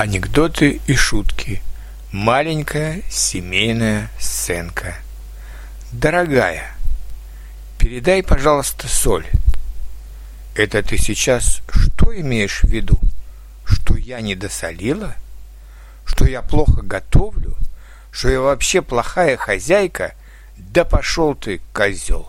Анекдоты и шутки. Маленькая семейная сценка. Дорогая, передай, пожалуйста, соль. Это ты сейчас что имеешь в виду? Что я не досолила? Что я плохо готовлю? Что я вообще плохая хозяйка? Да пошел ты, козел!